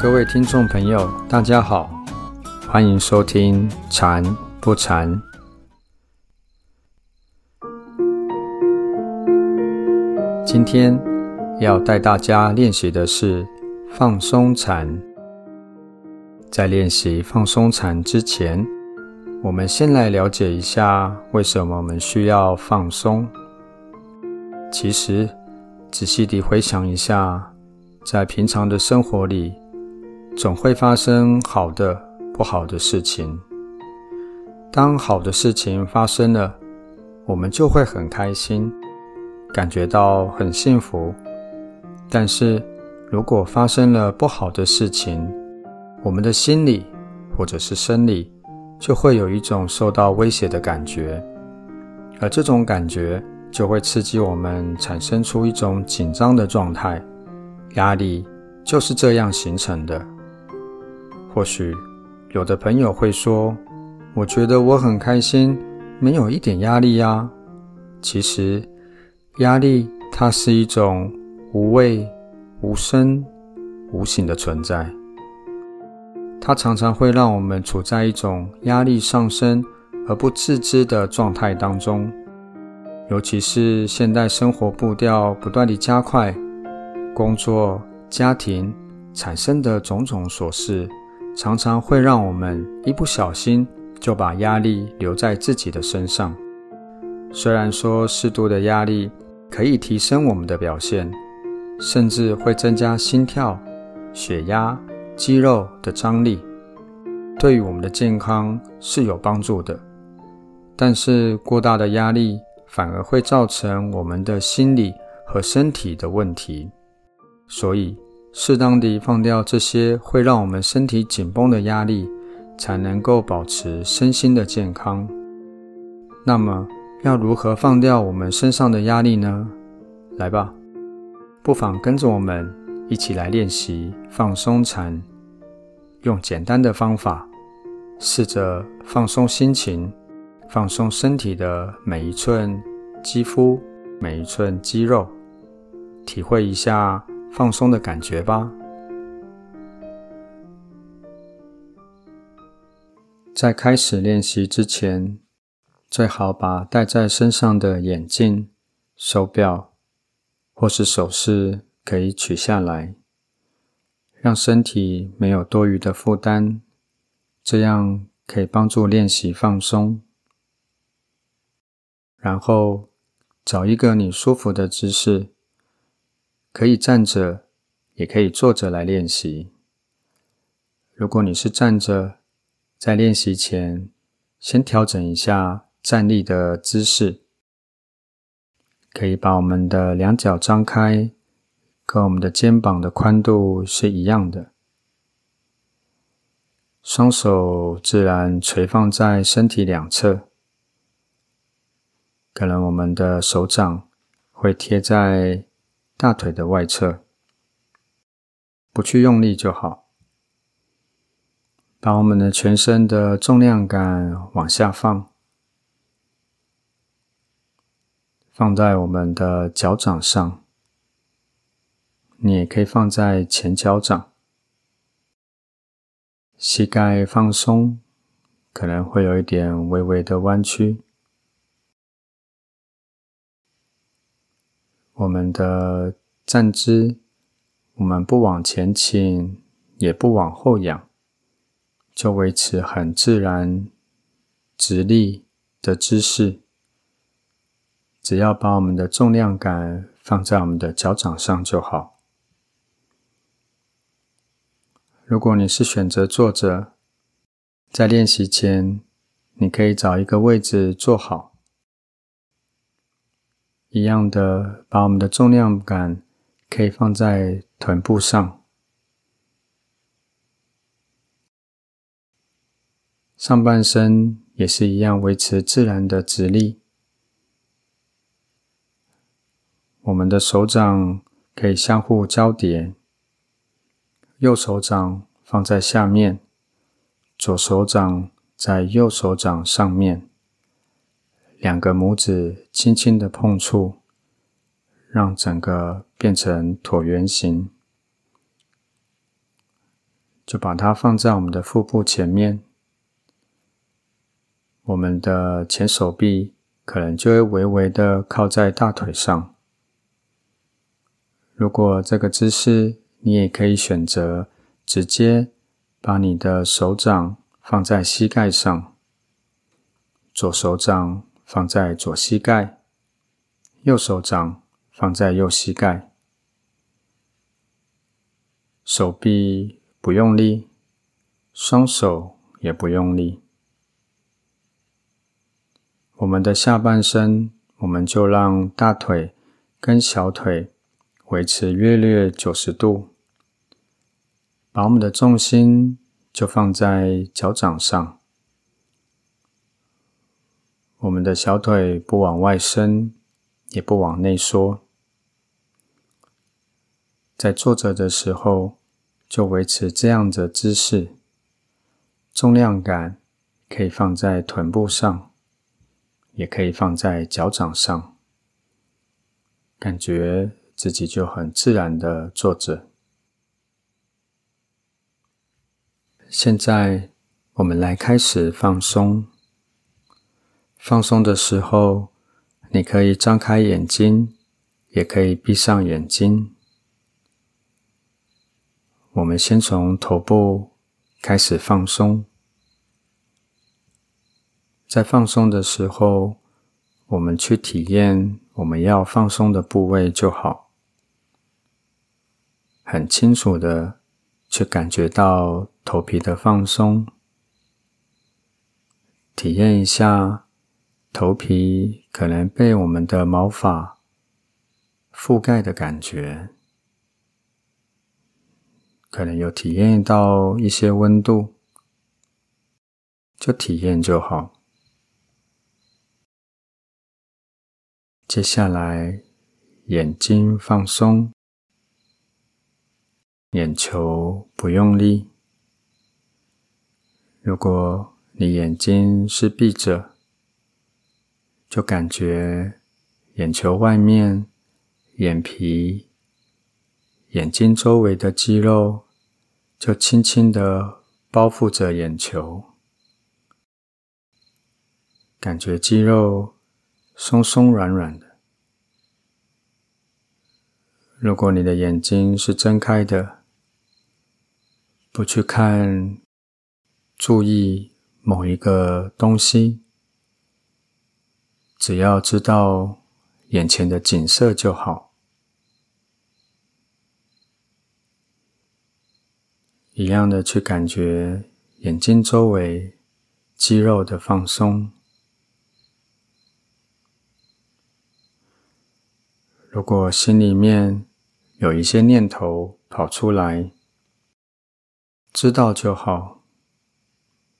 各位听众朋友，大家好，欢迎收听《禅不禅》。今天要带大家练习的是放松禅。在练习放松禅之前，我们先来了解一下为什么我们需要放松。其实，仔细地回想一下，在平常的生活里，总会发生好的、不好的事情。当好的事情发生了，我们就会很开心，感觉到很幸福。但是如果发生了不好的事情，我们的心理或者是生理就会有一种受到威胁的感觉，而这种感觉。就会刺激我们产生出一种紧张的状态，压力就是这样形成的。或许有的朋友会说：“我觉得我很开心，没有一点压力呀。”其实，压力它是一种无味、无声、无形的存在，它常常会让我们处在一种压力上升而不自知的状态当中。尤其是现代生活步调不断的加快，工作、家庭产生的种种琐事，常常会让我们一不小心就把压力留在自己的身上。虽然说适度的压力可以提升我们的表现，甚至会增加心跳、血压、肌肉的张力，对于我们的健康是有帮助的。但是过大的压力，反而会造成我们的心理和身体的问题，所以适当地放掉这些会让我们身体紧绷的压力，才能够保持身心的健康。那么，要如何放掉我们身上的压力呢？来吧，不妨跟着我们一起来练习放松禅，用简单的方法，试着放松心情。放松身体的每一寸肌肤、每一寸肌肉，体会一下放松的感觉吧。在开始练习之前，最好把戴在身上的眼镜、手表或是首饰可以取下来，让身体没有多余的负担，这样可以帮助练习放松。然后找一个你舒服的姿势，可以站着，也可以坐着来练习。如果你是站着，在练习前先调整一下站立的姿势，可以把我们的两脚张开，跟我们的肩膀的宽度是一样的，双手自然垂放在身体两侧。可能我们的手掌会贴在大腿的外侧，不去用力就好。把我们的全身的重量感往下放，放在我们的脚掌上。你也可以放在前脚掌，膝盖放松，可能会有一点微微的弯曲。我们的站姿，我们不往前倾，也不往后仰，就维持很自然、直立的姿势。只要把我们的重量感放在我们的脚掌上就好。如果你是选择坐着，在练习前，你可以找一个位置坐好。一样的，把我们的重量感可以放在臀部上，上半身也是一样维持自然的直立。我们的手掌可以相互交叠，右手掌放在下面，左手掌在右手掌上面。两个拇指轻轻的碰触，让整个变成椭圆形。就把它放在我们的腹部前面，我们的前手臂可能就会微微的靠在大腿上。如果这个姿势，你也可以选择直接把你的手掌放在膝盖上，左手掌放在左膝盖，右手掌放在右膝盖。手臂不用力，双手也不用力。我们的下半身，我们就让大腿跟小腿维持约略九十度，把我们的重心就放在脚掌上。我们的小腿不往外伸，也不往内缩。在坐着的时候。就维持这样的姿势，重量感可以放在臀部上，也可以放在脚掌上，感觉自己就很自然的坐着。现在我们来开始放松。放松的时候，你可以张开眼睛，也可以闭上眼睛。我们先从头部开始放松，在放松的时候，我们去体验我们要放松的部位就好，很清楚的去感觉到头皮的放松，体验一下头皮可能被我们的毛发覆盖的感觉。可能有体验到一些温度，就体验就好。接下来，眼睛放松，眼球不用力。如果你眼睛是闭着，就感觉眼球外面眼皮。眼睛周围的肌肉就轻轻的包覆着眼球，感觉肌肉松松软软的。如果你的眼睛是睁开的，不去看、注意某一个东西，只要知道眼前的景色就好。一样的去感觉眼睛周围肌肉的放松。如果心里面有一些念头跑出来，知道就好，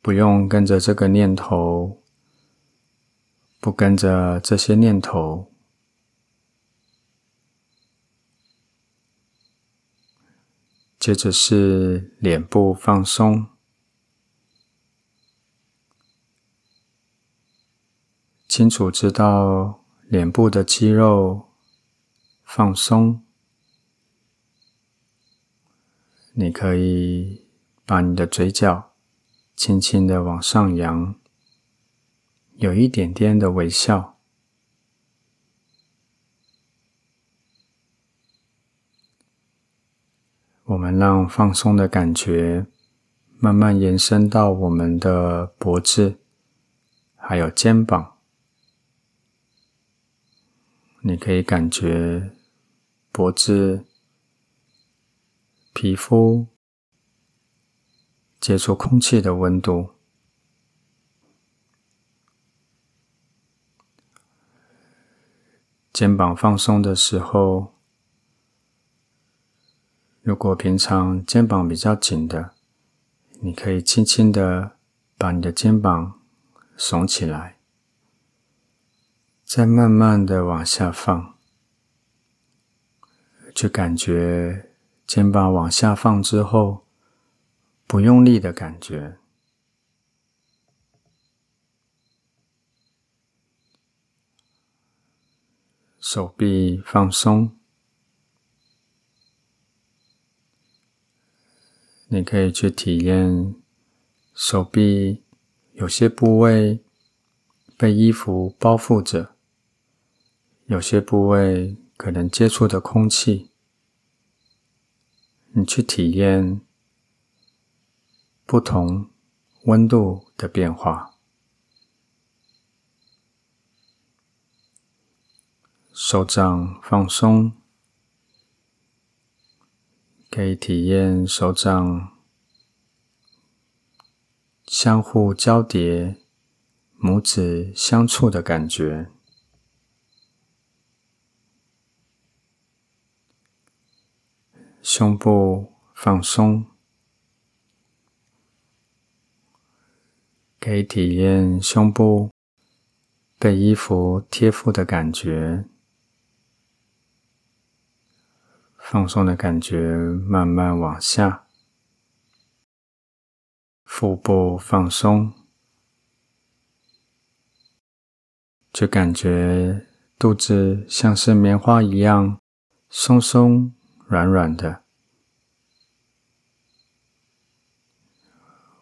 不用跟着这个念头，不跟着这些念头。接着是脸部放松，清楚知道脸部的肌肉放松。你可以把你的嘴角轻轻的往上扬，有一点点的微笑。我们让放松的感觉慢慢延伸到我们的脖子，还有肩膀。你可以感觉脖子皮肤接触空气的温度，肩膀放松的时候。如果平常肩膀比较紧的，你可以轻轻的把你的肩膀耸起来，再慢慢的往下放，去感觉肩膀往下放之后不用力的感觉，手臂放松。你可以去体验手臂有些部位被衣服包覆着，有些部位可能接触的空气，你去体验不同温度的变化。手掌放松，可以体验手掌相互交叠、拇指相触的感觉。胸部放松，可以体验胸部被衣服贴附的感觉。放松的感觉慢慢往下，腹部放松，就感觉肚子像是棉花一样松松软软的。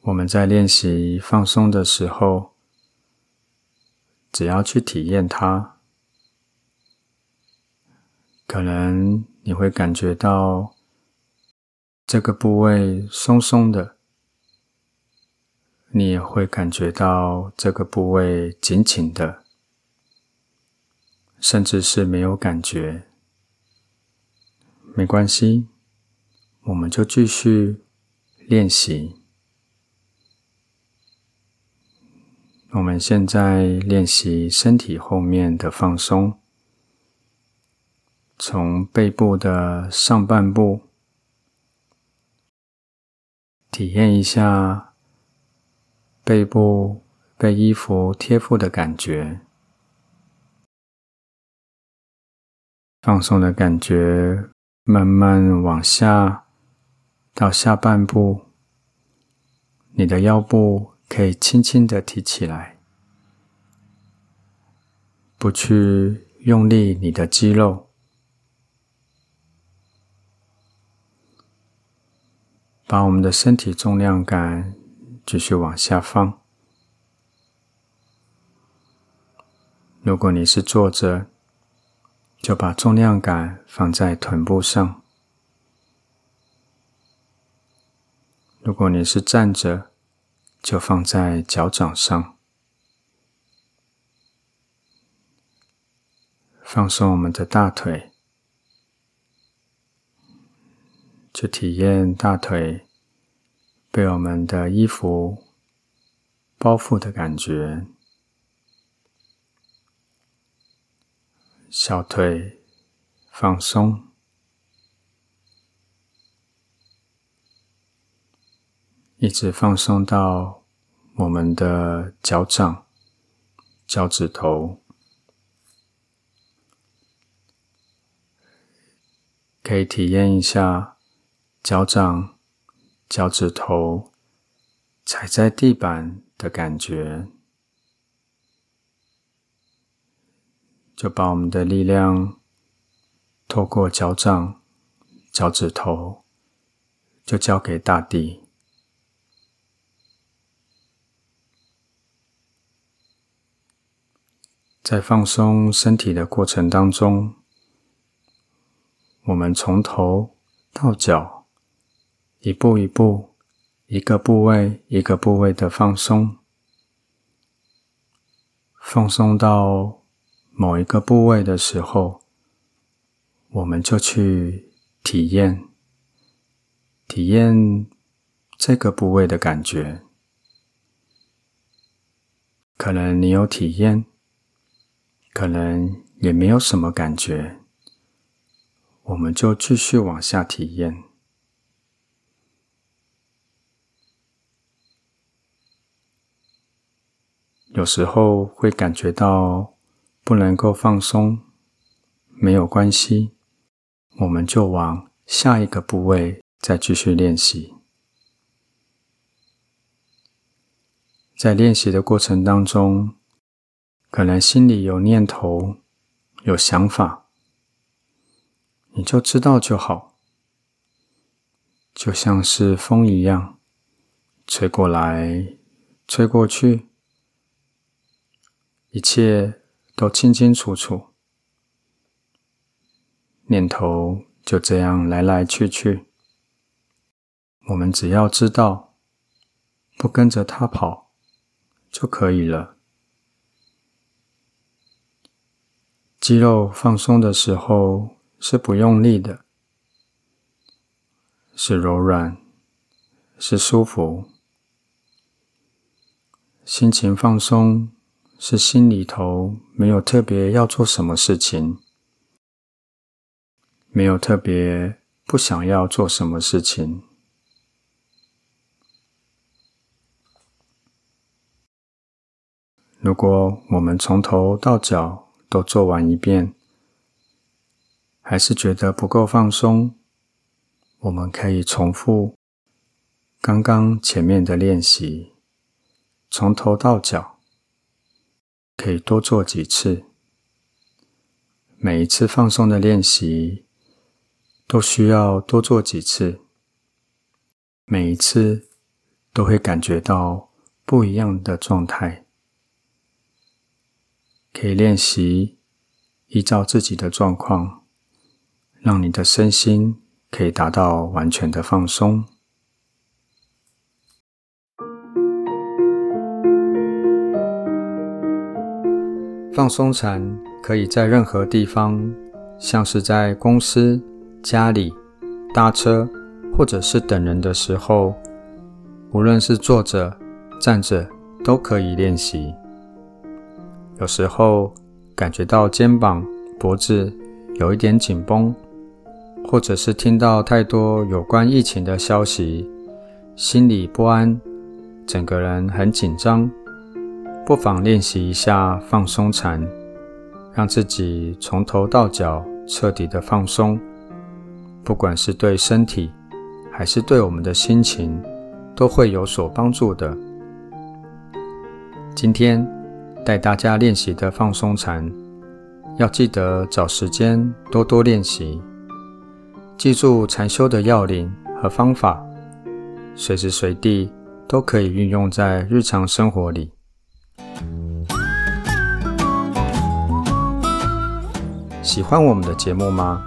我们在练习放松的时候，只要去体验它，可能。你会感觉到这个部位松松的，你也会感觉到这个部位紧紧的，甚至是没有感觉。没关系，我们就继续练习。我们现在练习身体后面的放松。从背部的上半部体验一下背部被衣服贴附的感觉，放松的感觉慢慢往下到下半部，你的腰部可以轻轻的提起来，不去用力你的肌肉。把我们的身体重量感继续往下放。如果你是坐着，就把重量感放在臀部上；如果你是站着，就放在脚掌上。放松我们的大腿。去体验大腿被我们的衣服包覆的感觉，小腿放松，一直放松到我们的脚掌、脚趾头，可以体验一下。脚掌、脚趾头踩在地板的感觉，就把我们的力量透过脚掌、脚趾头，就交给大地。在放松身体的过程当中，我们从头到脚。一步一步，一个部位一个部位的放松，放松到某一个部位的时候，我们就去体验，体验这个部位的感觉。可能你有体验，可能也没有什么感觉，我们就继续往下体验。有时候会感觉到不能够放松，没有关系，我们就往下一个部位再继续练习。在练习的过程当中，可能心里有念头、有想法，你就知道就好。就像是风一样，吹过来，吹过去，一切都清清楚楚。念头就这样来来去去，我们只要知道，不跟着他跑就可以了。肌肉放松的时候是不用力的。是柔软，是舒服，心情放松，是心里头没有特别要做什么事情，没有特别不想要做什么事情。如果我们从头到脚都做完一遍，还是觉得不够放松。我们可以重复刚刚前面的练习，从头到脚，可以多做几次。每一次放松的练习都需要多做几次，每一次都会感觉到不一样的状态。可以练习依照自己的状况，让你的身心。可以达到完全的放松。放松禅可以在任何地方，像是在公司、家里、搭车，或者是等人的时候，无论是坐着、站着，都可以练习。有时候感觉到肩膀、脖子有一点紧绷。或者是听到太多有关疫情的消息，心里不安，整个人很紧张，不妨练习一下放松禅，让自己从头到脚彻底的放松。不管是对身体，还是对我们的心情，都会有所帮助的。今天带大家练习的放松禅，要记得找时间多多练习。记住禅修的要领和方法，随时随地都可以运用在日常生活里。喜欢我们的节目吗？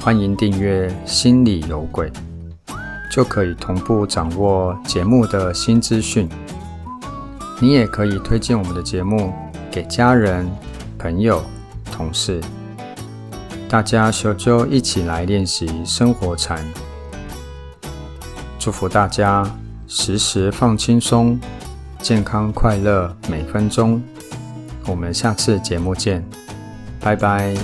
欢迎订阅《心里有鬼》，就可以同步掌握节目的新资讯。你也可以推荐我们的节目给家人、朋友、同事。大家小就一起来练习生活禅，祝福大家时时放轻松，健康快乐每分钟。我们下次节目见，拜拜。